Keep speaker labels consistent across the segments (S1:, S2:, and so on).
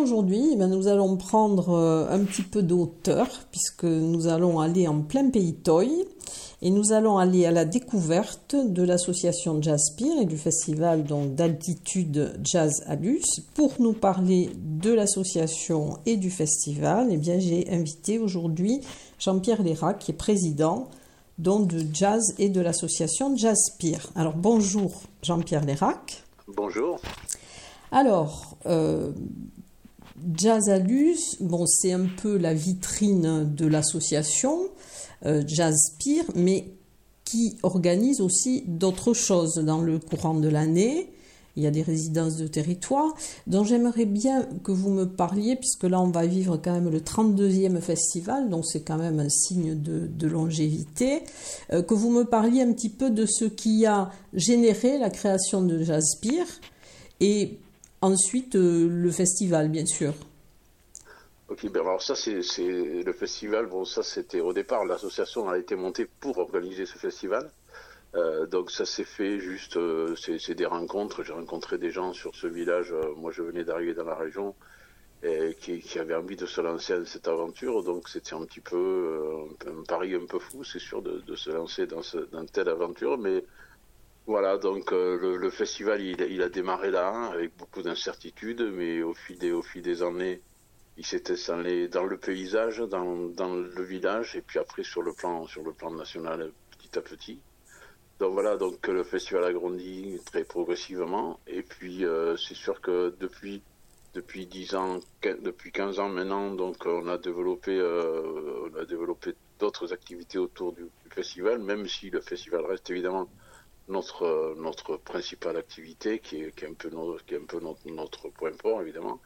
S1: Aujourd'hui, eh ben, nous allons prendre euh, un petit peu d'auteur puisque nous allons aller en plein pays Toy et nous allons aller à la découverte de l'association Jazzpire et du festival d'altitude Jazz Alus. Pour nous parler de l'association et du festival, eh bien j'ai invité aujourd'hui Jean-Pierre Lérac qui est président donc de Jazz et de l'association Jazzpire. Alors bonjour Jean-Pierre Lérac.
S2: Bonjour.
S1: Alors, euh, Jazz bon, c'est un peu la vitrine de l'association euh, mais qui organise aussi d'autres choses dans le courant de l'année. Il y a des résidences de territoire, dont j'aimerais bien que vous me parliez, puisque là on va vivre quand même le 32e festival, donc c'est quand même un signe de, longévité, euh, que vous me parliez un petit peu de ce qui a généré la création de Jazzbeer, et ensuite euh, le festival, bien sûr.
S2: Ok, ben alors ça c'est le festival, bon ça c'était au départ, l'association a été montée pour organiser ce festival. Euh, donc ça s'est fait juste, euh, c'est des rencontres. J'ai rencontré des gens sur ce village. Moi, je venais d'arriver dans la région et qui, qui, avaient envie de se lancer dans cette aventure. Donc c'était un petit peu un, pari un peu fou, c'est sûr, de, se lancer dans, ce, telle aventure. Mais voilà, donc le, le, festival, il, a démarré là hein, avec beaucoup d'incertitudes, mais au fil des, années, il s'est installé dans le paysage, dans, le village, et puis après sur le plan, sur le plan national, petit à petit. Donc voilà, donc le festival a grandi très progressivement. Et puis euh, c'est sûr que depuis depuis 10 ans, depuis 15 ans maintenant, donc on a développé euh, on a développé d'autres activités autour du, festival, même si le festival reste évidemment notre notre principale activité, qui est, qui est un peu notre, qui est un peu notre, point fort évidemment.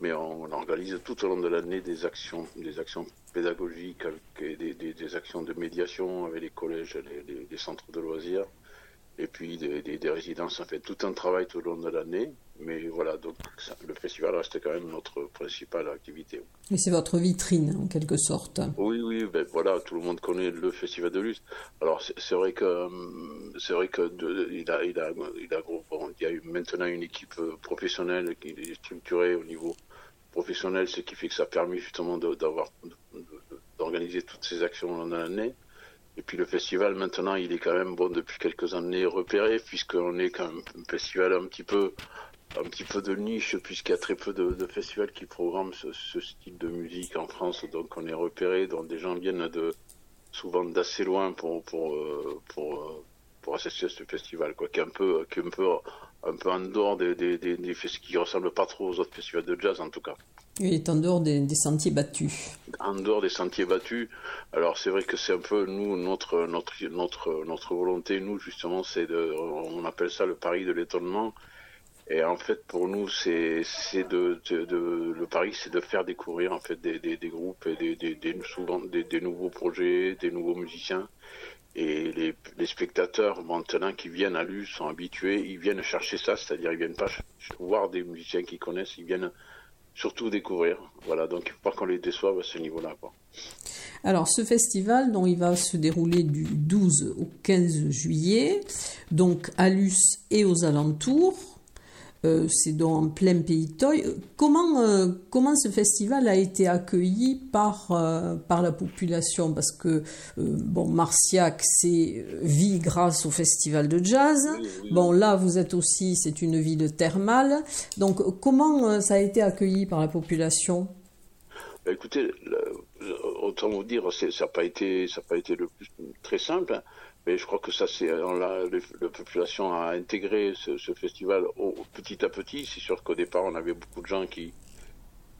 S2: Mais on, organise tout au long de l'année des actions des actions pédagogiques, des, des, des, actions de médiation avec les collèges, les, les, centres de loisirs, et puis des, des, résidences. On fait tout un travail tout au long de l'année, mais voilà, donc le festival reste quand même notre principale activité.
S1: Et c'est votre vitrine, en quelque sorte.
S2: Oui, oui, ben voilà, tout le monde connaît le festival de lutte. Alors c'est vrai que c'est vrai que il a, il a, il a, bon, il y a eu maintenant une équipe professionnelle qui est structurée au niveau professionnel, ce qui fait que ça a permis justement d'avoir d'organiser toutes ces actions dans l'année. Et puis le festival maintenant, il est quand même bon depuis quelques années repéré puisqu'on est quand même un festival un petit peu un petit peu de niche puisqu'il y a très peu de, festivals qui programment ce, style de musique en France. Donc on est repéré, donc des gens viennent de souvent d'assez loin pour pour euh, pour euh, pour assister à ce festival, quoi, qui est un peu qui est un peu un peu en dehors des, des, des, des qui ressemblent pas trop aux autres festivals de jazz en tout cas.
S1: Il est en dehors des, sentiers battus.
S2: En dehors des sentiers battus. Alors c'est vrai que c'est un peu nous notre notre notre notre volonté nous justement c'est de on appelle ça le pari de l'étonnement. Et en fait pour nous c'est le pari c'est de faire découvrir en fait des, groupes des, souvent des, nouveaux projets, des nouveaux musiciens et les, spectateurs maintenant qui viennent à l'U sont habitués, ils viennent chercher ça, c'est-à-dire ils viennent pas voir des musiciens qu'ils connaissent, ils viennent surtout découvrir. Voilà, donc il faut pas qu'on les déçoive à ce niveau-là.
S1: Alors ce festival, dont il va se dérouler du 12 au 15 juillet, donc à Luce et aux alentours, euh, c'est donc en plein pays Toy. Comment, euh, comment ce festival a été accueilli par, euh, par la population? Parce que, bon, Marciac, c'est vie grâce au festival de jazz. Bon, là, vous êtes aussi, c'est une ville thermale. Donc, comment ça a été accueilli par la population?
S2: Bah, Écoutez, autant vous dire, ça n'a pas, été, ça pas été le plus, très simple. Mais je crois que ça, c'est la, la, population a intégré ce, festival petit à petit. C'est sûr qu'au départ, on avait beaucoup de gens qui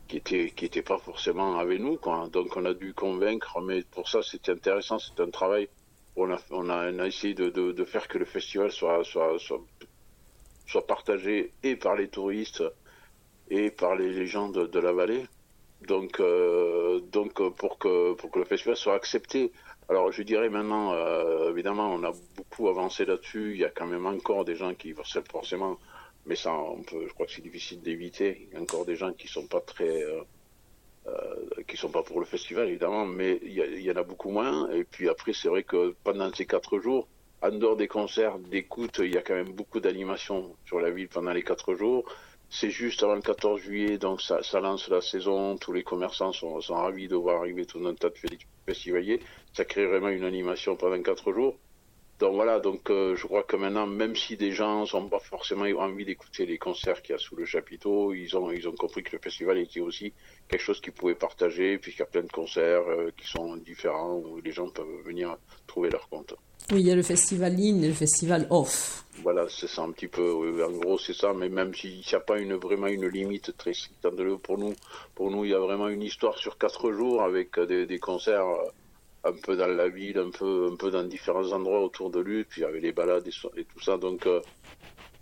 S2: qui étaient qui pas forcément avec nous, quoi. Donc on a dû convaincre, mais pour ça, c'était intéressant. C'est un travail. On a on a, essayé de, de, faire que le festival soit soit soit partagé et par les touristes et par les, gens de, de la vallée. Donc euh, donc pour que pour que le festival soit accepté alors je dirais maintenant, euh, évidemment, on a beaucoup avancé là-dessus. Il y a quand même encore des gens qui forcément, mais ça, on peut, je crois que c'est difficile d'éviter. Il y a encore des gens qui sont pas très, euh, euh, qui sont pas pour le festival évidemment, mais il y, y en a beaucoup moins. Et puis après, c'est vrai que pendant ces quatre jours, en dehors des concerts, d'écoute, il y a quand même beaucoup d'animations sur la ville pendant les quatre jours. C'est juste avant le 14 juillet, donc ça, lance la saison. Tous les commerçants sont, sont ravis de voir arriver tout un tas de festivaliers. Ça crée vraiment une animation pendant quatre jours. Donc voilà, donc euh, je crois que maintenant, même si des gens n'ont pas forcément envie d'écouter les concerts qu'il y a sous le chapiteau, ils ont ils ont compris que le festival était aussi quelque chose qu'ils pouvaient partager, puisqu'il y a plein de concerts euh, qui sont différents où les gens peuvent venir trouver leur compte.
S1: Oui, il y a le festival in et le festival off.
S2: Voilà, c'est ça un petit peu. En gros, c'est ça. Mais même s'il n'y a pas une, vraiment une limite très stricte pour nous, pour nous, il y a vraiment une histoire sur quatre jours avec des, concerts euh, un peu dans la ville, un peu, un peu dans différents endroits autour de lui, puis avec les balades et, tout ça. Donc, euh,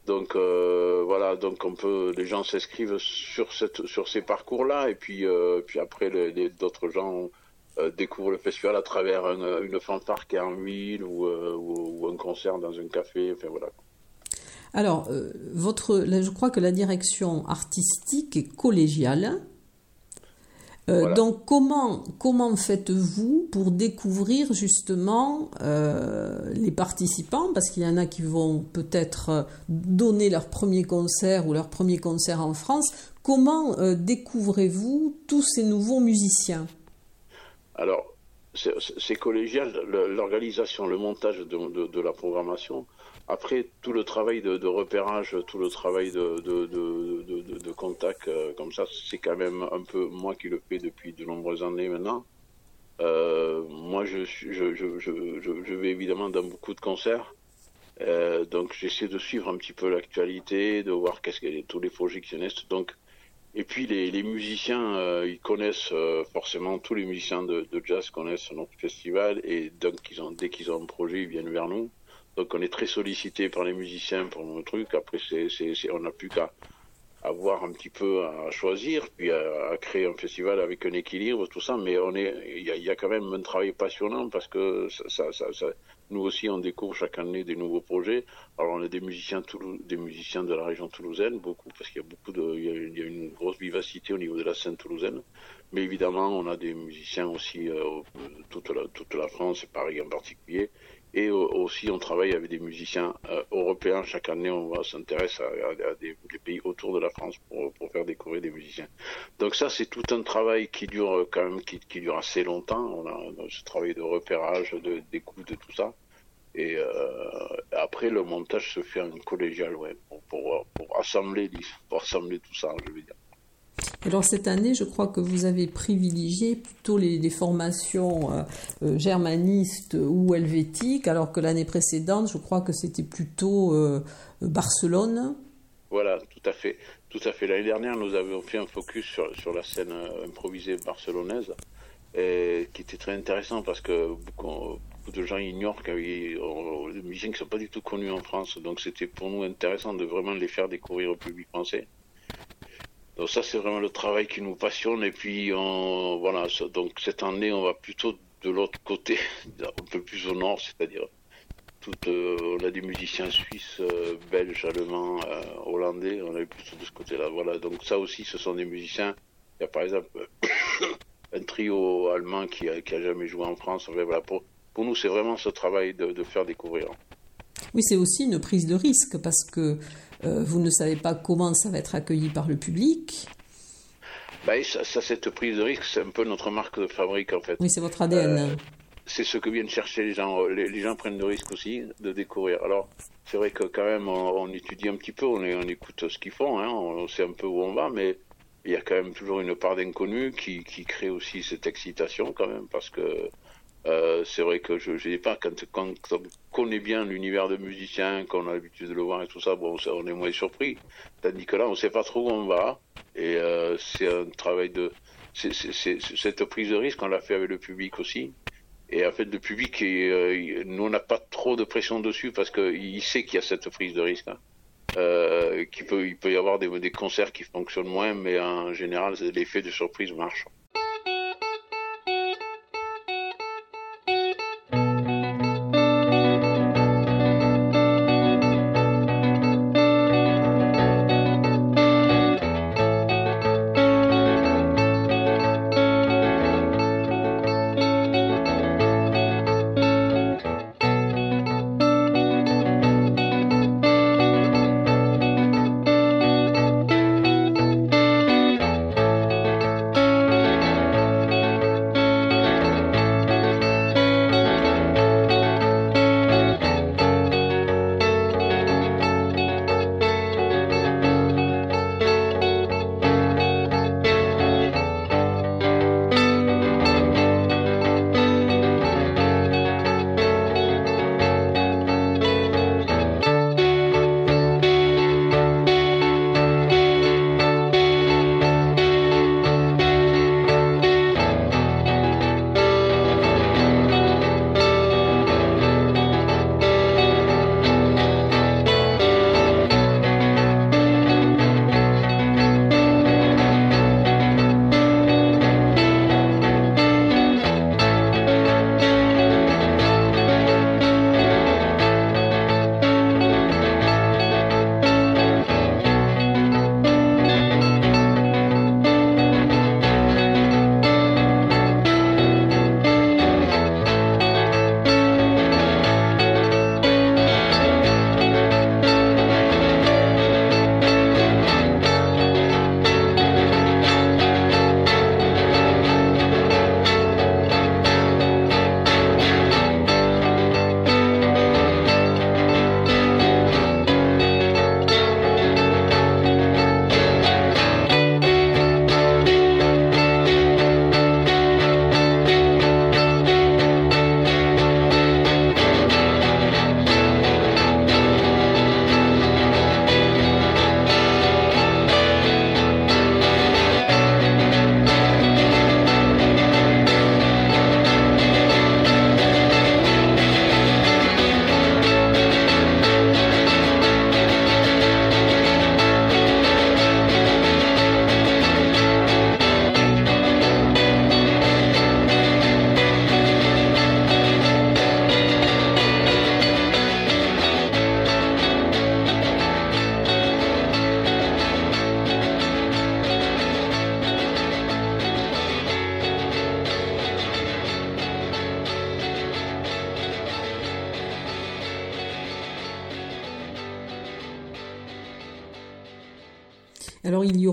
S2: donc euh, voilà, donc on peut, les gens s'inscrivent sur sur ces parcours-là, et puis, puis après, d'autres gens euh, découvre le festival à travers une fanfare qui est en ville ou, euh, un concert dans un café. Enfin voilà.
S1: Alors, euh, votre, je crois que la direction artistique est collégiale. Donc, comment, comment faites-vous pour découvrir justement les participants? Parce qu'il y en a qui vont peut-être donner leur premier concert ou leur premier concert en France. Comment découvrez-vous tous ces nouveaux musiciens?
S2: Alors, c'est collégial, l'organisation, le montage de, la programmation. Après, tout le travail de, repérage, tout le travail de, contact, euh, comme ça, c'est quand même un peu moi qui le fais depuis de nombreuses années maintenant. Euh, moi, je, vais évidemment dans beaucoup de concerts. Euh, donc, j'essaie de suivre un petit peu l'actualité, de voir qu'est-ce que tous les projets naissent. Donc, et puis les, musiciens, ils connaissent forcément, tous les musiciens de, jazz connaissent notre festival et donc dès qu'ils ont un projet, ils viennent vers nous. Donc on est très sollicité par les musiciens pour nos trucs. Après, c'est, on n'a plus qu'à avoir un petit peu à choisir, puis à, créer un festival avec un équilibre, tout ça. Mais on est, il y, a, quand même un travail passionnant parce que nous aussi, on découvre chaque année des nouveaux projets. Alors, on a des musiciens, des musiciens de la région toulousaine, beaucoup, parce qu'il y a beaucoup de, il y a, une grosse vivacité au niveau de la scène toulousaine. Mais évidemment, on a des musiciens aussi euh, toute la, toute la France et Paris en particulier. Et aussi, on travaille avec des musiciens euh, européens. Chaque année, on s'intéresse à, des, pays autour de la France pour, faire découvrir des musiciens. Donc ça, c'est tout un travail qui dure quand même, qui, dure assez longtemps. On a, ce travail de repérage, d'écoute, de, tout ça. Et euh, après, le montage se fait en collégial, ouais, pour, pour, pour, assembler, pour assembler tout ça, je veux dire.
S1: Alors cette année, je crois que vous avez privilégié plutôt les, formations euh, euh, germanistes ou helvétiques, alors que l'année précédente, je crois que c'était plutôt euh, Barcelone.
S2: Voilà, tout à fait. L'année dernière, nous avions fait un focus sur, la scène improvisée barcelonaise, qui était très intéressant parce que beaucoup, de gens ignorent qu'il y a ne sont pas du tout connus en France. Donc c'était pour nous intéressant de vraiment les faire découvrir au public français. Donc ça, c'est vraiment le travail qui nous passionne. Et puis, on, voilà, donc cette année, on va plutôt de l'autre côté, un peu plus au nord, c'est-à-dire euh, on a des musiciens suisses, euh, belges, allemands, euh, hollandais. On est plutôt de ce côté-là. Voilà. Donc ça aussi, ce sont des musiciens. Il y a par exemple un trio allemand qui a, qui a jamais joué en France. Voilà, pour, pour nous, c'est vraiment ce travail de, de faire découvrir.
S1: Oui, c'est aussi une prise de risque parce que vous ne savez pas comment ça va être accueilli par le public.
S2: Bah, ça, cette prise de risque, c'est un peu notre marque de fabrique en fait.
S1: Oui, c'est votre ADN. Euh,
S2: c'est ce que viennent chercher les gens. Les, gens prennent le risque aussi de découvrir. Alors, c'est vrai que quand même, on, étudie un petit peu, on, on écoute ce qu'ils font, hein, on sait un peu où on va, mais il y a quand même toujours une part d'inconnu qui, qui crée aussi cette excitation quand même, parce que euh, c'est vrai que je ne sais pas, quand, quand, on connaît bien l'univers de musiciens, qu'on a l'habitude de le voir et tout ça, bon, on est moins surpris. Tandis que là, on sait pas trop où on va. Et euh, c'est un travail de. cette prise de risque, on l'a fait avec le public aussi. Et en fait, le public, euh, nous, on n'a pas trop de pression dessus parce qu'il sait qu'il y a cette prise de risque. Hein. Euh, peut, il peut y avoir des, des concerts qui fonctionnent moins, mais en général, l'effet de surprise marche.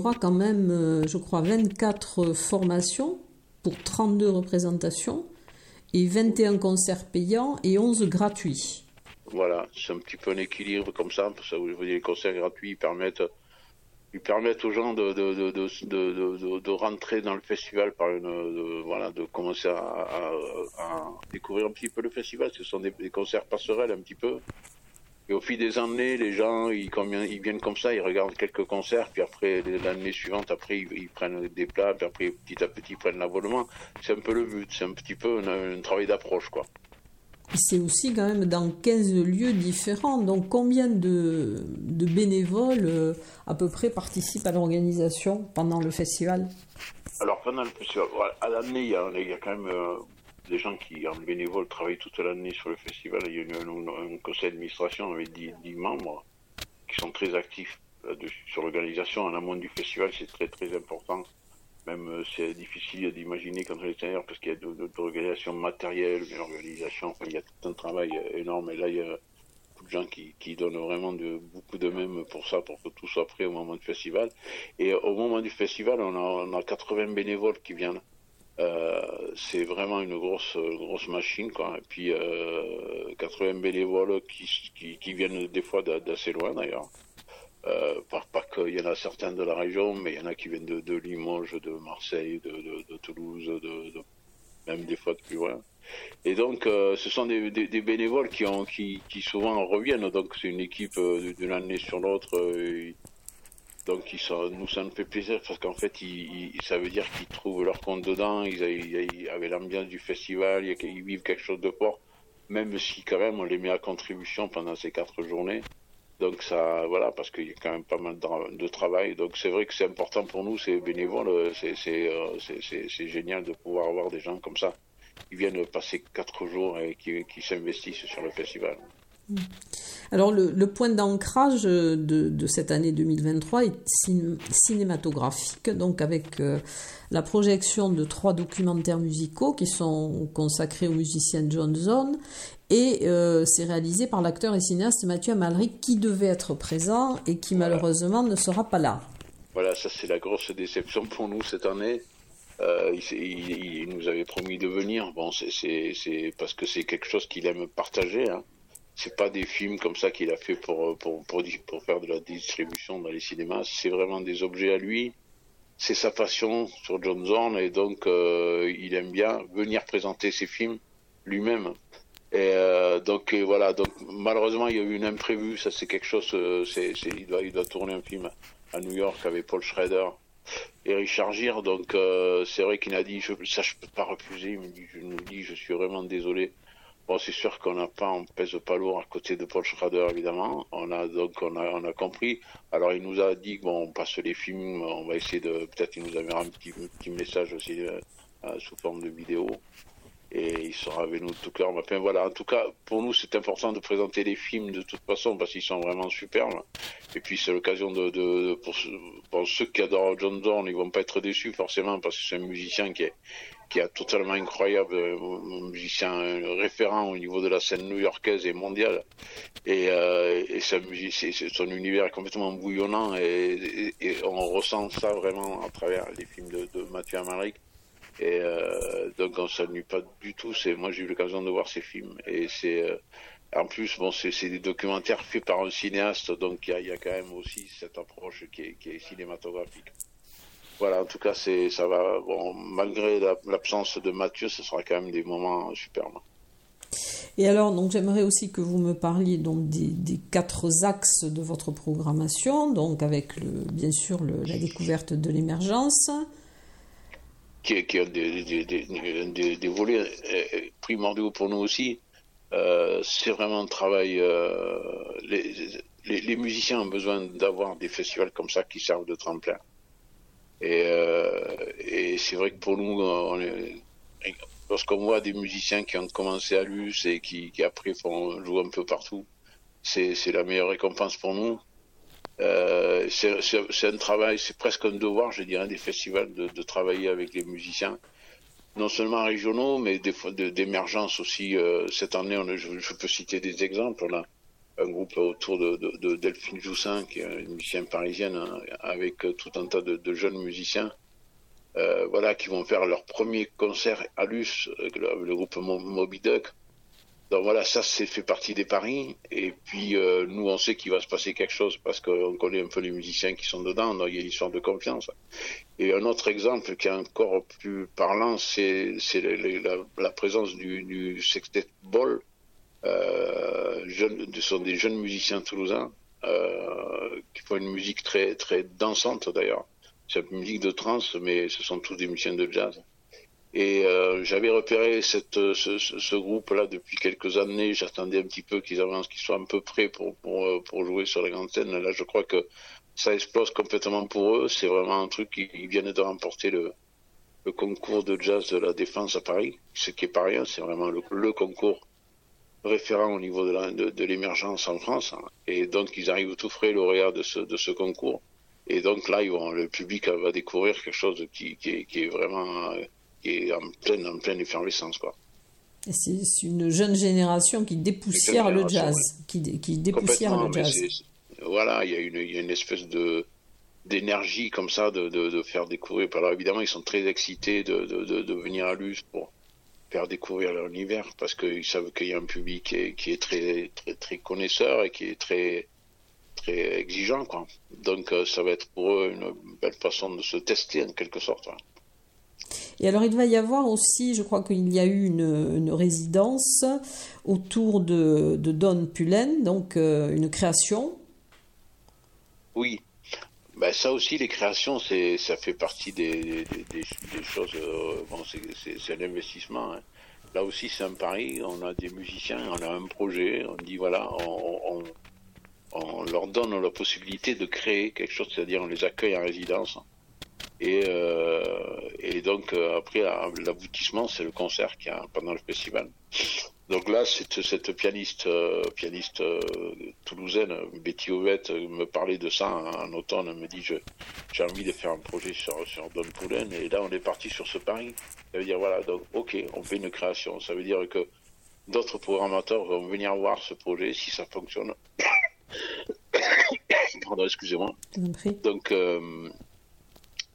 S1: Aura quand même, euh, je crois, 24 formations pour 32 représentations et 21 concerts payants et 11 gratuits.
S2: Voilà, c'est un petit peu un équilibre comme ça, parce que les concerts gratuits permettent, ils permettent aux gens de, de, de, de, rentrer dans le festival par une, voilà, de commencer à, découvrir un petit peu le festival. Ce sont des concerts passerelles un petit peu. Et au fil des années, les gens, ils, ils, viennent comme ça, ils regardent quelques concerts, puis après, l'année suivante, après, ils, prennent des plats, puis après, petit à petit, ils prennent l'abonnement. C'est un peu le but, c'est un petit peu un, travail d'approche, quoi.
S1: C'est aussi quand même dans 15 lieux différents. Donc, combien de, de bénévoles, euh, à peu près, participent à l'organisation pendant le festival?
S2: Alors, pendant le festival, à l'année, il, il, y a quand même euh, des gens qui, en bénévole, travaillent toute l'année sur le festival. Il y a un, conseil d'administration avec 10, membres qui sont très actifs sur l'organisation. En amont du festival, c'est très très important. Même euh, c'est difficile d'imaginer quand on est intérieur parce qu'il y a de, l'organisation matérielle, mais l'organisation, il y a tout un travail énorme. Et là, il y a beaucoup de gens qui, donnent vraiment de, beaucoup de même pour ça, pour que tout soit prêt au moment du festival. Et au moment du festival, on a, on a 80 bénévoles qui viennent. Euh, c'est vraiment une grosse grosse machine quoi. Et puis euh, 80 bénévoles qui, qui, viennent des fois d'assez loin d'ailleurs. Euh, pas, y en a certains de la région, mais il y en a qui viennent de, Limoges, de Marseille, de, Toulouse, de, même des fois de plus loin. Et donc, euh, ce sont des, bénévoles qui, ont, qui, qui souvent reviennent. Donc, c'est une équipe euh, d'une année sur l'autre. Donc nous, ça nous fait plaisir parce qu'en fait, ça veut dire qu'ils trouvent leur compte dedans, ils, avaient l'ambiance du festival, ils vivent quelque chose de fort, même si quand même on les met à contribution pendant ces quatre journées. Donc ça, voilà, parce qu'il y a quand même pas mal de, travail. Donc c'est vrai que c'est important pour nous, c'est bénévole, euh, c'est génial de pouvoir avoir des gens comme ça qui viennent passer quatre jours et qui s'investissent sur le festival.
S1: Alors le, point d'ancrage de, cette année 2023 est cinématographique, donc avec euh, la projection de trois documentaires musicaux qui sont consacrés au musicien John Zone et euh, c'est réalisé par l'acteur et cinéaste Mathieu Amalric qui devait être présent et qui malheureusement ne sera pas là.
S2: Voilà, ça c'est la grosse déception pour nous cette année. Euh, il, nous avait promis de venir. Bon, c'est parce que c'est quelque chose qu'il aime partager. Hein c'est pas des films comme ça qu'il a fait pour, pour, pour, pour, faire de la distribution dans les cinémas. C'est vraiment des objets à lui. C'est sa passion sur John Zorn et donc euh, il aime bien venir présenter ses films lui-même. Et euh, donc voilà, donc malheureusement il y a eu une imprévue, ça c'est quelque chose, euh, c'est, il, doit, il doit tourner un film à New York avec Paul Schrader et Richard Gere, donc c'est vrai qu'il a dit, ça je peux pas refuser, il me dit, je nous dis, je suis vraiment désolé, Bon, c'est sûr qu'on n'a pas, on pèse pas lourd à côté de Paul Schrader, évidemment. On a donc on a, on a compris. Alors il nous a dit bon, on passe les films, on va essayer de, peut-être il nous enverra un petit, message aussi euh, euh, sous forme de vidéo. Et il sera avec nous tout cœur. Enfin voilà, en tout cas, pour nous, c'est important de présenter les films de toute façon parce qu'ils sont vraiment superbes. Et puis c'est l'occasion de, de, pour, pour, ceux qui adorent John Dorn, ils vont pas être déçus forcément parce que c'est un musicien qui est qui est totalement incroyable, un musicien référent au niveau de la scène new-yorkaise et mondiale. Et, euh, son univers est complètement bouillonnant et, on ressent ça vraiment à travers les films de, Mathieu Amalric. Et euh, donc on s'ennuie pas du tout. Moi j'ai eu l'occasion de voir ces films et c'est euh, en plus bon c'est, des documentaires faits par un cinéaste donc il y a, quand même aussi cette approche qui est cinématographique voilà, en tout cas, c'est, ça va. Bon, malgré l'absence de Mathieu, ce sera quand même des moments superbes.
S1: Et alors, donc, j'aimerais aussi que vous me parliez donc des, quatre axes de votre programmation, donc avec le, bien sûr la découverte de l'émergence.
S2: Qui, est, des, des, volets euh, primordiaux pour nous aussi. Euh, c'est vraiment un travail. Euh, les, les, musiciens ont besoin d'avoir des festivals comme ça qui servent de tremplin. Et, euh, et c'est vrai que pour nous, lorsqu'on voit des musiciens qui ont commencé à l'US et qui, après font jouer un peu partout, c'est la meilleure récompense pour nous. Euh, c'est un travail, c'est presque un devoir, je dirais, des festivals de, travailler avec les musiciens, non seulement régionaux, mais d'émergence aussi. Euh, cette année, je, peux citer des exemples. On un groupe autour de, Delphine Joussin, qui est une musicienne parisienne, hein, avec tout un tas de, jeunes musiciens, voilà, qui vont faire leur premier concert à Luce, le, le groupe Moby Duck. Donc voilà, ça c'est fait partie des paris. Et puis euh, nous, on sait qu'il va se passer quelque chose parce qu'on connaît un peu les musiciens qui sont dedans. Donc il y a l'histoire de confiance. Et un autre exemple qui est encore plus parlant, c'est la, présence du, du Sextet Ball. Euh, ce sont des jeunes musiciens toulousains euh, qui font une musique très très dansante d'ailleurs. C'est une musique de trance, mais ce sont tous des musiciens de jazz. Et euh, j'avais repéré cette, ce, groupe-là depuis quelques années. J'attendais un petit peu qu'ils avancent, qu'ils soient un peu prêts pour, pour, pour, jouer sur la grande scène. Là, je crois que ça explose complètement pour eux. C'est vraiment un truc qui viennent de remporter le, concours de jazz de la défense à Paris, ce qui est pas rien. C'est vraiment le, concours référent au niveau de l'émergence en France. Et donc, ils arrivent tout frais lauréats de ce, de ce concours. Et donc là, ils vont, le public va découvrir quelque chose qui, qui, qui est vraiment qui est en pleine, en pleine effervescence. Quoi.
S1: C'est une jeune génération qui dépoussière le jazz. Qui, qui dépoussière le jazz.
S2: Voilà, il y, a une, il y a une espèce de d'énergie comme ça de, de, de, faire découvrir. Alors évidemment, ils sont très excités de, venir à Luce pour faire découvrir leur univers parce qu'ils savent qu'il y a un public qui est, qui est, très, très, très connaisseur et qui est très, très exigeant. Quoi. Donc euh, ça va être pour eux une belle façon de se tester en quelque sorte.
S1: Et alors il va y avoir aussi, je crois qu'il y a eu une, résidence autour de, Don Pullen, donc euh, une création.
S2: Oui, ben, ça aussi, les créations, c'est, ça fait partie des, choses. Euh, bon, c'est, un investissement. Hein. Là aussi, c'est un pari. On a des musiciens, on a un projet. On dit voilà, on, on leur donne la possibilité de créer quelque chose, c'est-à-dire on les accueille en résidence. Et, euh, et donc euh, après l'aboutissement, c'est le concert qui a pendant le festival. Donc là, cette, cette pianiste, euh, pianiste euh, toulousaine, Betty Ovette, me parlait de ça en, automne. Elle me dit j'ai envie de faire un projet sur, sur Don Poulen. Et là, on est parti sur ce pari. Ça veut dire voilà, donc ok, on fait une création. Ça veut dire que d'autres programmateurs vont venir voir ce projet si ça fonctionne. Pardon, excusez-moi. Donc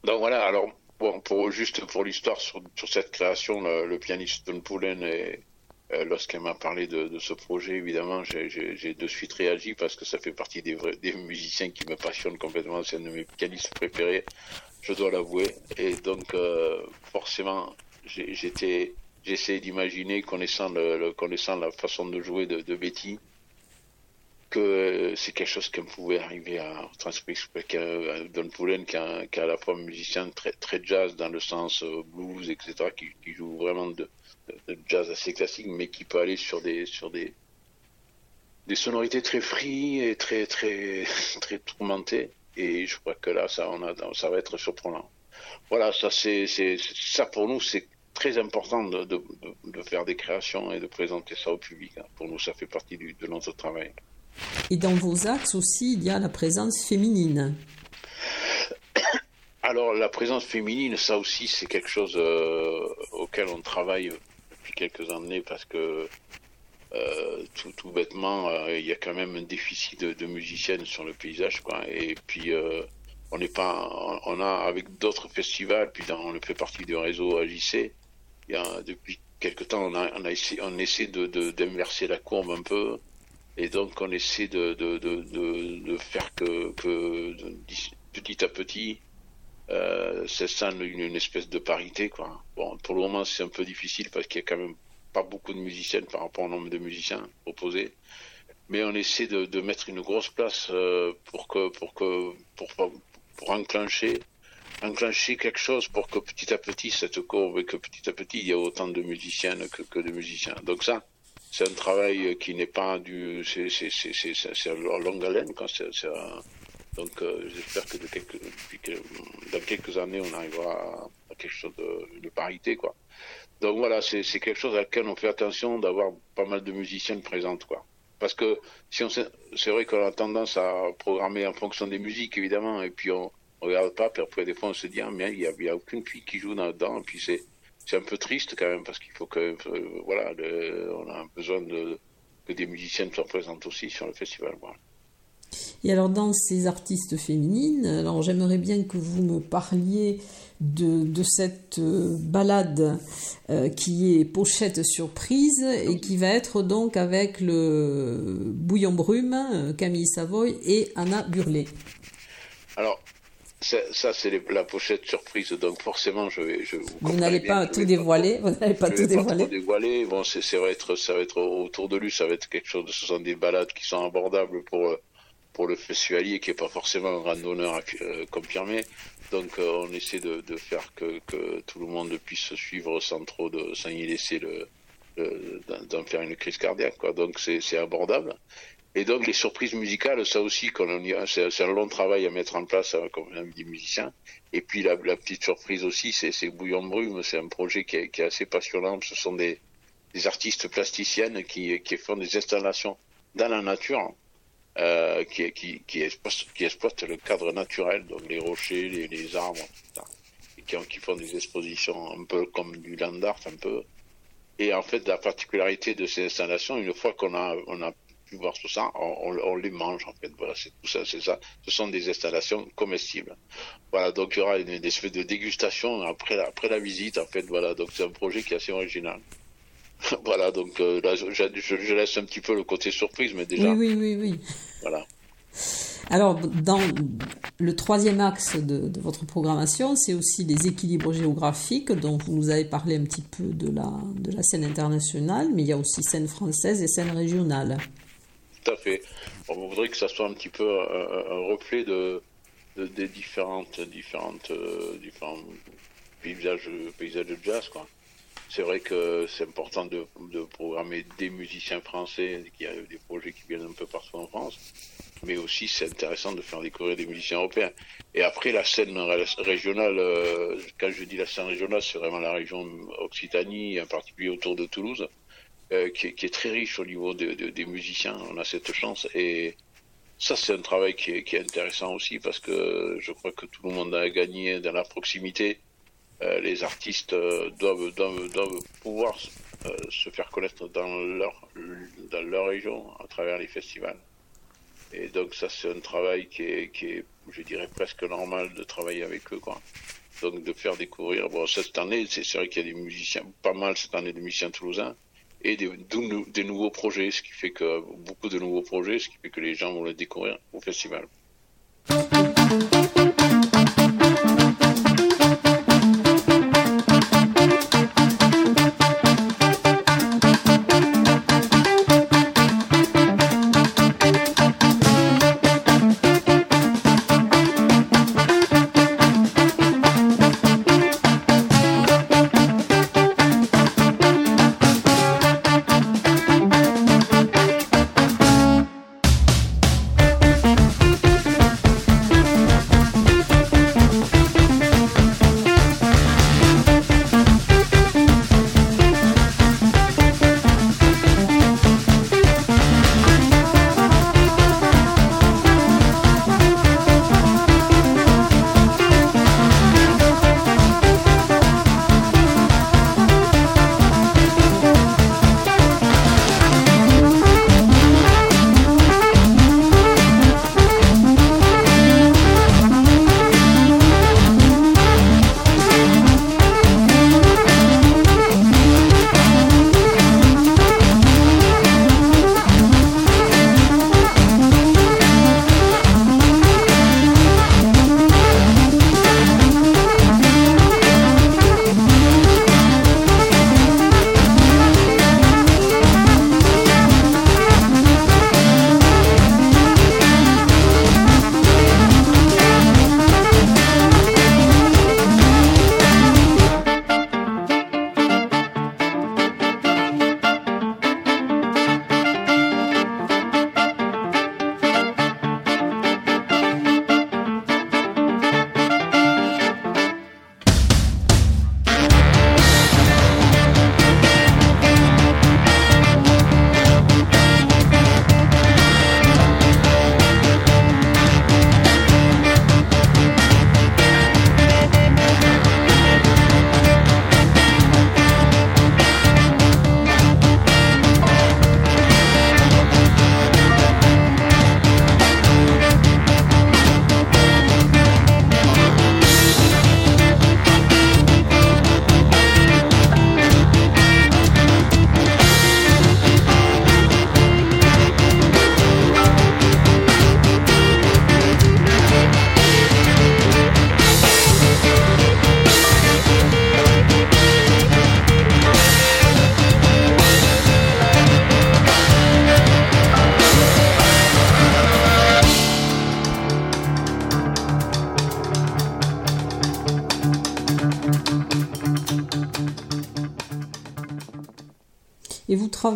S2: donc voilà, alors bon, pour, juste pour l'histoire sur, sur, cette création, le, pianiste Don Poulen, euh, lorsqu'elle m'a parlé de, ce projet, évidemment, j'ai de suite réagi parce que ça fait partie des, musiciens qui me passionnent complètement. C'est un de mes pianistes préférés, je dois l'avouer. Et donc, euh, forcément, j'étais, j'essayais d'imaginer, connaissant, la façon de jouer de, Betty, que c'est quelque chose qui pouvait arriver à transmettre Don Pullen qui, est à la fois musicien très, très jazz dans le sens euh, blues etc qui, joue vraiment de, jazz assez classique mais qui peut aller sur des sur des des sonorités très free et très très très tourmentées et je crois que là ça on a ça va être surprenant voilà ça c'est ça pour nous c'est très important de, de, de, faire des créations et de présenter ça au public hein. pour nous ça fait partie du, de notre travail
S1: et dans vos axes aussi, il y a la présence féminine.
S2: Alors la présence féminine, ça aussi, c'est quelque chose euh, auquel on travaille quelques années parce que euh, tout, bêtement, euh, il y a quand même un déficit de, musiciennes sur le paysage. Et puis on n'est pas, on a avec d'autres festivals, puis dans, on fait partie du réseau AJC. Depuis quelque temps, on, a, on, essayé, on essaie de d'inverser la courbe un peu et donc on essaie de, de, de, de faire que, que, petit à petit, euh, ça une, espèce de parité. Quoi. Bon, pour le moment c'est un peu difficile parce qu'il y a quand même pas beaucoup de musiciennes par rapport au nombre de musiciens proposés. Mais on essaie de, mettre une grosse place euh, pour que pour que pour, enclencher enclencher quelque chose pour que petit à petit cette courbe et que petit à petit il y a autant de musiciennes que, de musiciens. Donc ça, c'est un travail qui n'est pas du. C'est en longue haleine. Quand donc euh, j'espère que, dans quelques années, on arrivera à, quelque chose de, parité. quoi. Donc voilà, c'est quelque chose à laquelle on fait attention d'avoir pas mal de musiciennes présentes. quoi. Parce que si on c'est vrai qu'on a tendance à programmer en fonction des musiques, évidemment, et puis on, on regarde pas, puis après des fois on se dit, ah mais il n'y a aucune fille qui joue là-dedans, et puis c'est c'est un peu triste quand même parce qu'il faut que euh, voilà on a besoin de que des musiciennes soient présentes aussi sur le festival.
S1: Et alors dans ces artistes féminines, alors j'aimerais bien que vous me parliez de, cette euh, balade euh, qui est pochette surprise et qui va être donc avec le Bouillon Brume, euh, Camille Savoy et Anna Burlet.
S2: Alors ça, c'est la pochette surprise, donc forcément, je vais. Je,
S1: vous, n'allez pas tout dévoiler. vous n'allez pas tout dévoiler.
S2: Pas dévoiler. Bon, c'est, ça va être, ça va être autour de lui, ça va être quelque chose. Ce sont des balades qui sont abordables pour pour le festivalier, qui est pas forcément un randonneur euh, confirmé. Donc, euh, on essaie de, faire que, tout le monde puisse suivre sans trop de, sans y laisser le, d'en faire une crise cardiaque. Donc, c'est abordable. Et donc les surprises musicales, ça aussi, c'est un long travail à mettre en place euh, comme un des musiciens. Et puis la, petite surprise aussi, c'est Bouillon Brume, c'est un projet qui est, assez passionnant. Ce sont des, artistes plasticiennes qui, font des installations dans la nature, euh, qui, qui, qui, exploitent, le cadre naturel, donc les rochers, les, arbres, et qui, font des expositions un peu comme du land art, un peu. Et en fait, la particularité de ces installations, une fois qu'on a, on a voir tout ça, on, les mange en fait. Voilà, c'est tout ça, c'est ça. Ce sont des installations comestibles. Voilà, donc il y aura une, espèce de dégustation après la, après la visite en fait. Voilà, donc c'est un projet qui est assez original. voilà, donc euh, là, je, je, laisse un petit peu le côté surprise, mais déjà.
S1: Oui, oui, oui, oui.
S2: Voilà.
S1: Alors, dans le troisième axe de, de votre programmation, c'est aussi les équilibres géographiques, dont vous nous avez parlé un petit peu de la, de la scène internationale, mais il y a aussi scène française et scène régionale
S2: tout à fait. on voudrait que ça soit un petit peu un, reflet de, des différentes, différentes, euh, différents paysages, paysages de jazz, quoi. C'est vrai que c'est important de, programmer des musiciens français, qui a des projets qui viennent un peu partout en France, mais aussi c'est intéressant de faire découvrir des musiciens européens. Et après la scène régionale, euh, quand je dis la scène régionale, c'est vraiment la région Occitanie, en particulier autour de Toulouse. Euh, qui, est, très riche au niveau des musiciens. On a cette chance et ça, c'est un travail qui est, intéressant aussi parce que je crois que tout le monde a gagné dans la proximité. Euh, les artistes euh, doivent, doivent, pouvoir se faire connaître dans leur, dans leur région à travers les festivals. Et donc ça, c'est un travail qui est, qui est, je dirais, presque normal de travailler avec eux. Quoi. Donc de faire découvrir. Bon, cette année, c'est vrai qu'il y a des musiciens, pas mal cette année de musiciens toulousains et des, des, nouveaux projets, ce qui fait que beaucoup de nouveaux projets, ce qui fait que les gens vont le découvrir au festival.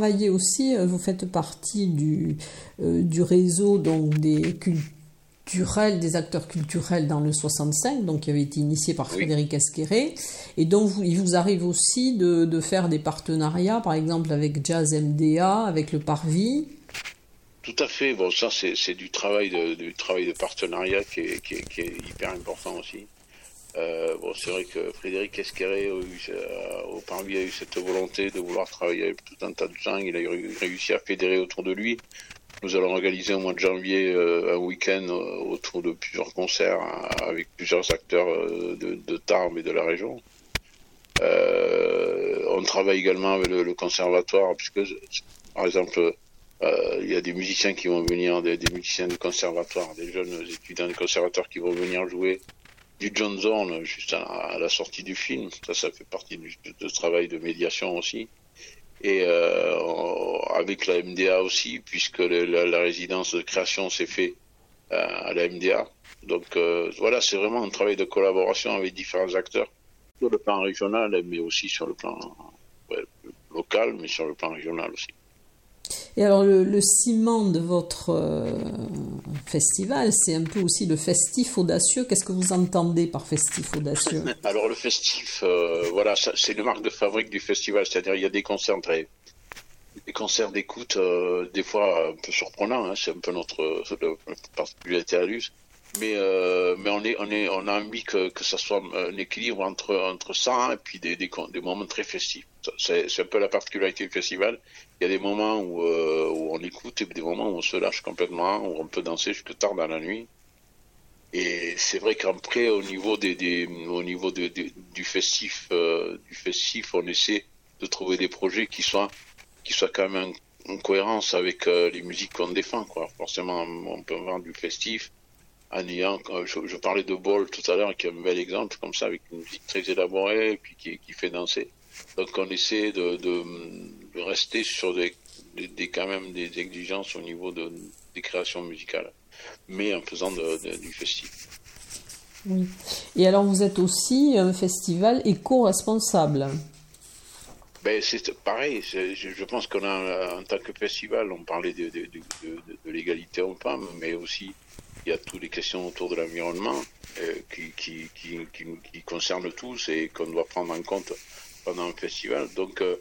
S1: Travaillez aussi, vous faites partie du, du réseau donc, des culturels, des acteurs culturels dans le 65, donc qui avait été initié par Frédéric Esqueré. Et donc, vous, il vous arrive aussi de, de, faire des partenariats, par exemple avec Jazz MDA, avec le Parvis.
S2: Tout à fait. Bon, ça, c'est du travail de, du travail de partenariat qui est, qui qui est hyper important aussi. Euh, bon, c'est vrai que Frédéric Esqueré euh, au Parvis a eu cette volonté de vouloir travailler avec tout un tas de gens. Il a réussi à fédérer autour de lui. Nous allons organiser au mois de janvier euh, un week-end autour de plusieurs concerts avec plusieurs acteurs de, de Tarbes et de la région. on travaille également avec le, conservatoire, puisque, par exemple, il y a des musiciens qui vont venir, des, des musiciens du conservatoire, des jeunes étudiants du conservatoire qui vont venir jouer du John Zorn juste à, la sortie du film. Ça, ça fait partie du, travail de médiation aussi. Et euh, avec la MDA aussi, puisque la, résidence de création s'est fait euh, à la MDA. Donc euh, voilà, c'est vraiment un travail de collaboration avec différents acteurs sur le plan régional, mais aussi sur le plan local, mais sur le plan régional aussi.
S1: Et alors le, ciment de votre euh, festival, c'est un peu aussi le festif audacieux. Qu'est-ce que vous entendez par festif audacieux?
S2: Alors le festif, euh, voilà, c'est le marque de fabrique du festival, c'est-à-dire il y a des concerts très, des concerts d'écoute, euh, des fois un peu surprenants, hein, c'est un peu notre particularité à l'us mais euh, mais on est on est on a envie que que ça soit un équilibre entre entre ça et puis des des, des moments très festifs. C'est c'est un peu la particularité du festival. Il y a des moments où euh, où on écoute et des moments où on se lâche complètement, où on peut danser jusque tard dans la nuit. Et c'est vrai qu'après au niveau des, des au niveau de, du festif euh, du festif, on essaie de trouver des projets qui soient qui soient quand même en, cohérence avec euh, les musiques qu'on défend quoi. Forcément, on peut vendre du festif en ayant, je, je, parlais de Ball tout à l'heure, qui est un bel exemple, comme ça, avec une musique très élaborée, et puis qui, qui fait danser. Donc on essaie de, de, de rester sur des, des, quand même des exigences au niveau de, des créations musicales, mais en faisant du festival.
S1: Oui. Et alors vous êtes aussi un festival éco-responsable.
S2: Ben, c'est pareil, je, pense qu'on a, en tant que festival, on parlait de, de, de l'égalité homme-femme, mais aussi il y a toutes les questions autour de l'environnement euh, qui, qui, concernent tous et qu'on doit prendre en compte pendant un festival. Donc, euh,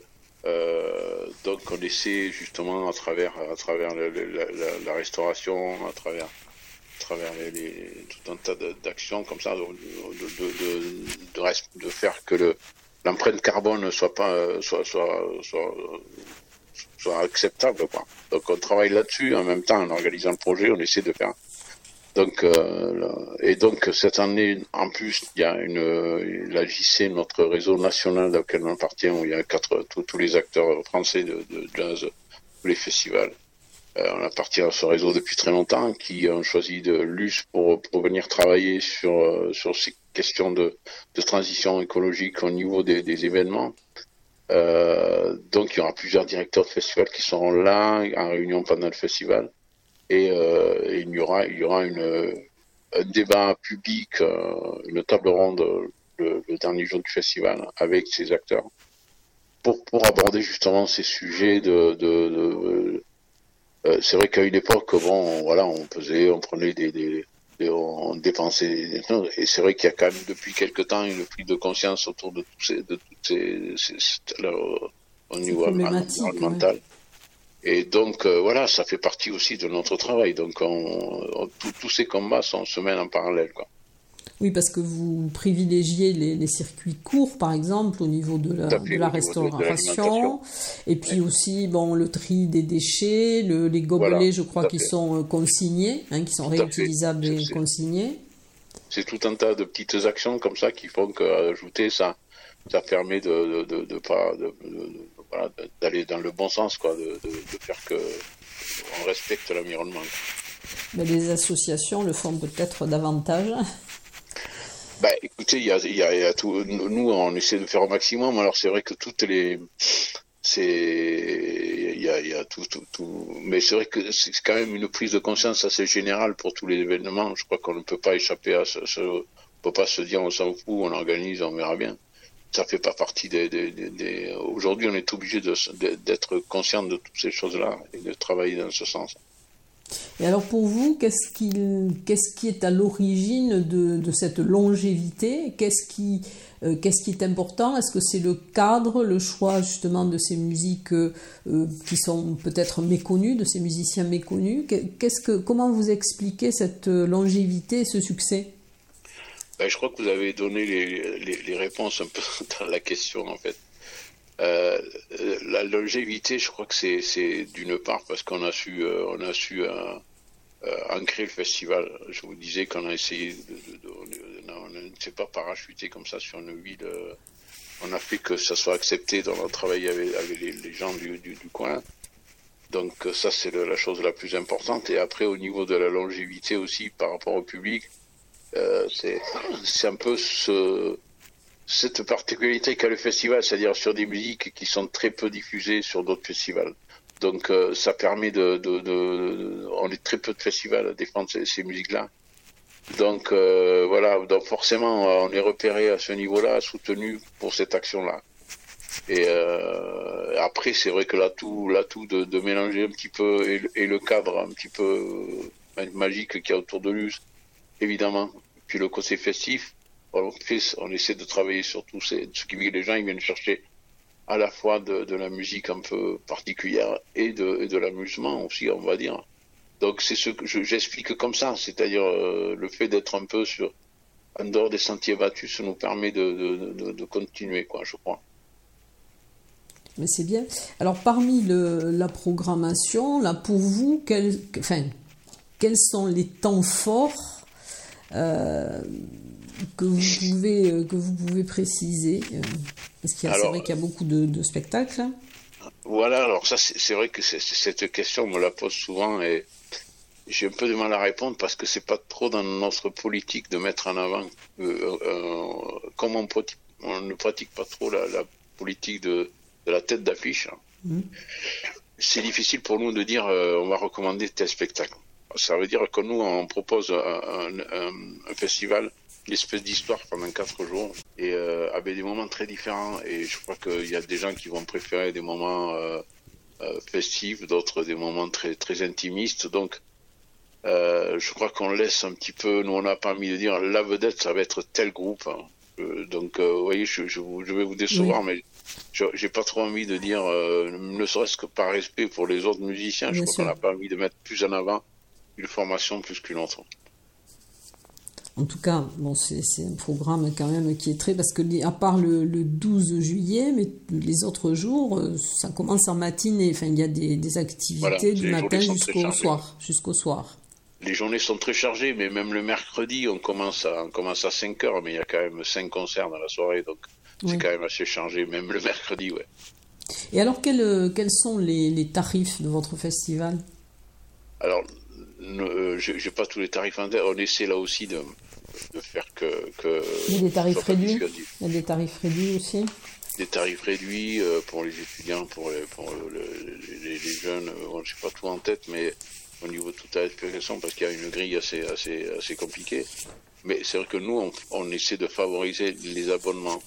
S2: euh donc on essaie justement à travers, à travers la, restauration, à travers, tout un tas d'actions comme ça, de, faire que l'empreinte carbone ne soit pas acceptable. Donc on travaille là-dessus en même temps en organisant le projet, on essaie de faire donc, euh, et donc cette année, en plus, il y a une, la JC, notre réseau national auquel on appartient, où il y a quatre, tous les acteurs français de, jazz, tous les festivals. Euh, on appartient à ce réseau depuis très longtemps, qui ont choisi de l'US pour, pour venir travailler sur, euh, sur ces questions de, de transition écologique au niveau des, des événements. Euh, donc il y aura plusieurs directeurs de festivals qui seront là en réunion pendant le festival et, euh, il y aura, il y aura une, un débat public, euh, une table ronde le, dernier jour du festival avec ces acteurs pour, pour aborder justement ces sujets de, de, euh, c'est vrai qu'à une époque, bon, voilà, on faisait, on prenait des, des, on dépensait, et c'est vrai qu'il y a quand même depuis quelque temps une prise de conscience autour de, tous ces, de toutes ces, ces, au niveau environnemental. Et donc euh, voilà, ça fait partie aussi de notre travail. Donc on, tous ces combats sont se mènent en parallèle. Quoi.
S1: Oui, parce que vous privilégiez les, circuits courts, par exemple, au niveau de la, de la restauration, et puis aussi bon, le tri des déchets, le, les gobelets, je crois, qui sont euh, consignés, hein, qui sont réutilisables et consignés.
S2: C'est tout un tas de petites actions comme ça qui font qu'ajouter ça, ça permet de, de, de, pas, de, d'aller dans le bon sens, quoi, de, faire que on respecte l'environnement.
S1: Mais les associations le font peut-être davantage.
S2: Bah, écoutez, il y a, y a, tout. Nous, on essaie de faire au maximum. Alors, c'est vrai que toutes les, c'est, il y a, y a tout, tout, tout, mais c'est vrai que c'est quand même une prise de conscience assez générale pour tous les événements. Je crois qu'on ne peut pas échapper à ce, ce on peut pas se dire on s'en fout, on organise, on verra bien ça fait pas partie des. Aujourd'hui, on est obligé d'être conscient de toutes ces choses-là et de travailler dans ce sens.
S1: Et alors pour vous, qu'est-ce qui, qui est à l'origine de, cette longévité? Qu'est-ce qui, euh, qu'est-ce qui est important? Est-ce que c'est le cadre, le choix justement de ces musiques euh, qui sont peut-être méconnues, de ces musiciens méconnus? Comment vous expliquez cette longévité et ce succès?
S2: Ben, Je crois que vous avez donné les, réponses un peu dans la question en fait. Euh, la longévité, je crois que c'est d'une part parce qu'on a su, euh, euh, ancrer le festival. Je vous disais qu'on a essayé, de, on ne s'est pas parachuté comme ça sur une ville. on a fait que ça soit accepté dans notre travail avec, les, gens du, coin. Donc ça, c'est la chose la plus importante. Et après, au niveau de la longévité aussi par rapport au public, c'est un peu ce cette particularité qu'a le festival, c'est-à-dire sur des musiques qui sont très peu diffusées sur d'autres festivals. Donc euh, ça permet de, de, de, On est très peu de festivals à défendre ces, musiques-là. Donc euh, voilà, donc forcément on est repéré à ce niveau-là, soutenu pour cette action-là. Et euh, après c'est vrai que l'atout, l'atout de, de, mélanger un petit peu et, et, le cadre un petit peu magique qu'il y a autour de l'US, évidemment. Puis le côté festif, on, essaie de travailler sur tout ce qui les gens ils viennent chercher à la fois de, la musique un peu particulière et de, de l'amusement aussi, on va dire. Donc c'est ce que j'explique comme ça, c'est-à-dire euh, le fait d'être un peu sur en dehors des sentiers battus, ça nous permet de, de continuer, quoi, je crois.
S1: Mais c'est bien. Alors parmi le, la programmation, là pour vous, quels, enfin, quels sont les temps forts que vous pouvez, euh, que vous pouvez préciser euh, Parce qu'il c'est vrai qu'il y a beaucoup de, spectacles.
S2: Voilà, alors ça, c'est vrai que cette question, on me la pose souvent et j'ai un peu de mal à répondre parce que c'est pas trop dans notre politique de mettre en avant. Euh, comme on, on, ne pratique pas trop la, politique de, de, la tête d'affiche, mmh. c'est difficile pour nous de dire on va recommander tel spectacle. Ça veut dire que nous, on propose un, un festival l'espèce d'histoire pendant quatre jours et euh, avec des moments très différents. Et je crois qu'il y a des gens qui vont préférer des moments euh, euh, festifs, d'autres des moments très très intimistes. Donc, je crois qu'on laisse un petit peu. Nous, on n'a pas envie de dire la vedette, ça va être tel groupe. Hein. donc, vous voyez, je, je, vais vous décevoir, mais j'ai pas trop envie de dire, ne serait-ce que par respect pour les autres musiciens, je crois qu'on n'a pas envie de mettre plus en avant une formation plus qu'une autre.
S1: En tout cas, bon, c'est un programme quand même qui est très... Parce que à part le, 12 juillet, mais les autres jours, euh, ça commence en matinée. Enfin, il y a des, activités du matin jusqu'au soir, jusqu'au soir.
S2: Les journées sont très chargées, mais même le mercredi, on commence à, on commence à 5 heures, mais il y a quand même 5 concerts dans la soirée, donc c'est quand même assez chargé, même le mercredi, ouais.
S1: Et alors, quels, quels sont les, les tarifs de votre festival?
S2: Alors, euh, je n'ai pas tous les tarifs en tête. On essaie là aussi de, de faire que, que.
S1: Il y a des tarifs réduits. Il y a des tarifs réduits aussi.
S2: Des tarifs réduits euh, pour les étudiants, pour les, pour les, jeunes. Euh, je n'ai pas tout en tête, mais au niveau de toute la explication, parce qu'il y a une grille assez, assez, assez compliquée. Mais c'est vrai que nous, on, on, essaie de favoriser les abonnements.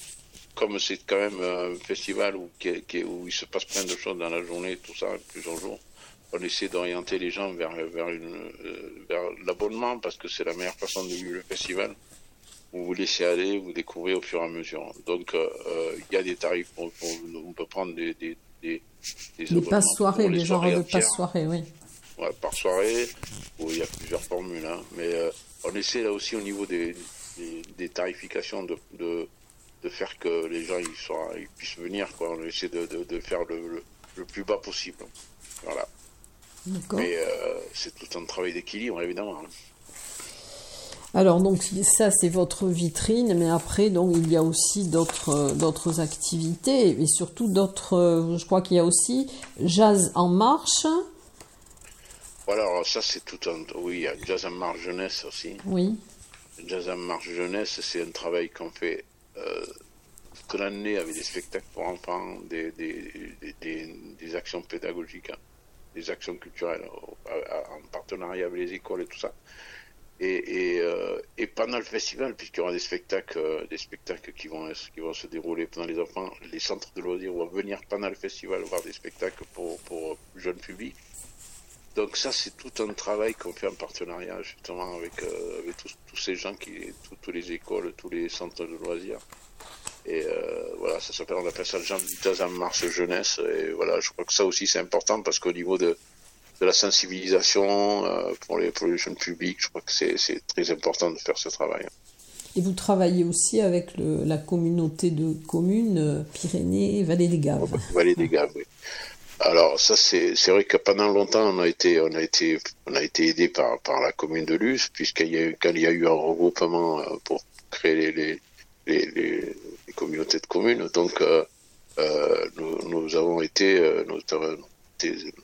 S2: Comme c'est quand même un festival où, qui, où il se passe plein de choses dans la journée, tout ça, plusieurs jours on essaie d'orienter les gens vers, vers, euh, vers l'abonnement parce que c'est la meilleure façon de vivre le festival. Vous vous laissez aller, vous découvrez au fur et à mesure. Donc, euh, euh, il y a des tarifs, on, on peut prendre des, des, des,
S1: des passe-soirées, des genres de passe-soirées, oui.
S2: Ouais, par soirée, où il y a plusieurs formules, hein. mais on essaie là aussi au niveau des, des, tarifications de, de, de, faire que les gens ils, soient, ils puissent venir. Quoi. On essaie de, de faire le, le, plus bas possible. Voilà. Mais euh, c'est tout un travail d'équilibre, évidemment.
S1: Alors donc ça c'est votre vitrine, mais après donc il y a aussi d'autres euh, d'autres activités et surtout d'autres. Euh, je crois qu'il y a aussi jazz en marche.
S2: Voilà, alors ça c'est tout un. Oui, il y a jazz en marche jeunesse aussi.
S1: Oui.
S2: Jazz en marche jeunesse, c'est un travail qu'on fait euh, toute l'année avec des spectacles pour enfants, des, des, des, des actions pédagogiques. Hein des actions culturelles en partenariat avec les écoles et tout ça. Et, euh, et, pendant le festival, puisqu'il y aura des spectacles, euh, des spectacles qui vont, qui vont se dérouler pendant les enfants, les centres de loisirs vont venir pendant le festival voir des spectacles pour, pour jeune public. Donc ça, c'est tout un travail qu'on fait en partenariat justement avec, euh, avec tous, tous, ces gens, qui, toutes les écoles, tous les centres de loisirs. Et voilà, ça s'appelle, on appelle ça le Jean en Marche Jeunesse. Et voilà, je crois que ça aussi c'est important parce qu'au niveau de, de la sensibilisation euh, pour, les, pour les jeunes publics. Je crois que c'est très important de faire ce travail.
S1: Et vous travaillez aussi avec le, la communauté de communes euh, Pyrénées-Vallée des Gaves.
S2: Vallée des Gaves, oui. Alors ça c'est vrai que pendant longtemps on a été on a été on a été aidé par par la commune de Luz puisqu'il y a eu quand il y a eu un regroupement euh, pour créer les les, les, les, communautés de communes donc euh, nous, nous, avons été nous,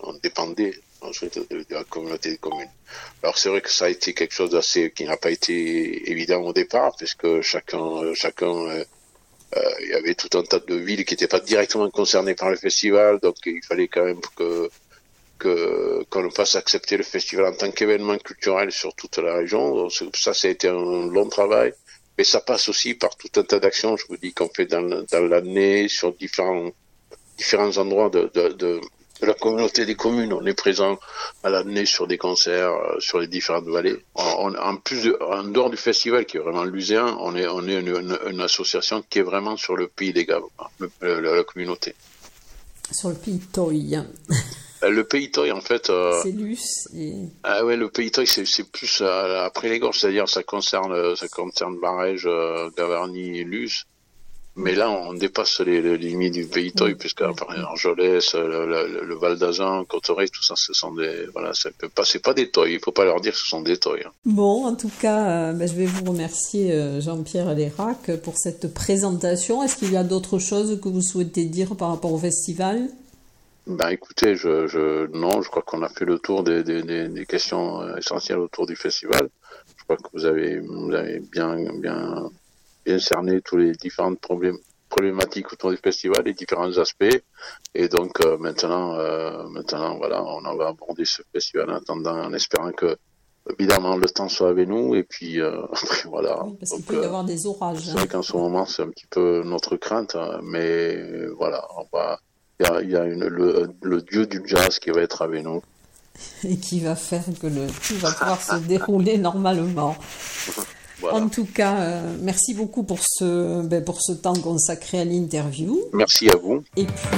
S2: on dépendait ensuite de, la communauté de communes. Alors c'est vrai que ça a été quelque chose d'assez qui n'a pas été évident au départ, puisque chacun, chacun, euh, euh, il y avait tout un tas de villes qui n'étaient pas directement concernées par le festival, donc il fallait quand même que qu'on fasse accepter le festival en tant qu'événement culturel sur toute la région. Donc, ça, ça a été un long travail, mais ça passe aussi par tout un tas d'actions. Je vous dis qu'on fait dans, l'année sur différents différents endroits de, la communauté des communes. On est présent à l'année sur des concerts euh, sur les différentes vallées. en plus, en dehors du festival qui est vraiment luséen, on est, on est une, association qui est vraiment sur le pays des Gaves, la, communauté.
S1: Sur le pays Toy.
S2: Euh, le pays Toy, en fait. Euh,
S1: c'est Luce.
S2: Ah ouais, le pays Toy, c'est plus après les gorges, c'est-à-dire ça concerne, ça concerne Barège, Gavarnie et Luce. Mais là, on dépasse les, limites du pays toy, puisque Argelès, le, le, Val d'Azan, Cotteret, tout ça, ce sont des, voilà, c'est pas, pas des toys. Il faut pas leur dire que ce sont des toys. Hein.
S1: Bon, en tout cas, euh, ben, je vais vous remercier, euh, Jean-Pierre Lérac, pour cette présentation. Est-ce qu'il y a d'autres choses que vous souhaitez dire par rapport au festival?
S2: Ben écoutez, je, je, non, je crois qu'on a fait le tour des, des, des, questions essentielles autour du festival. Je crois que vous avez, vous avez bien, bien bien cerner tous les différentes problématiques autour du festival, les différents aspects. Et donc euh, maintenant, euh, maintenant, voilà, on en va aborder ce festival en attendant, en espérant que évidemment le temps soit avec nous. Et puis euh, après, voilà.
S1: parce qu'il peut y avoir des orages.
S2: C'est vrai qu'en ce moment, c'est un petit peu notre crainte, hein, mais voilà, on va. Il y a, y a une, le, le dieu du jazz qui va être avec nous
S1: et qui va faire que le tout va pouvoir se dérouler normalement. En tout cas, euh, merci beaucoup pour ce, ben, pour ce temps consacré à l'interview.
S2: Merci à vous.
S1: Et puis,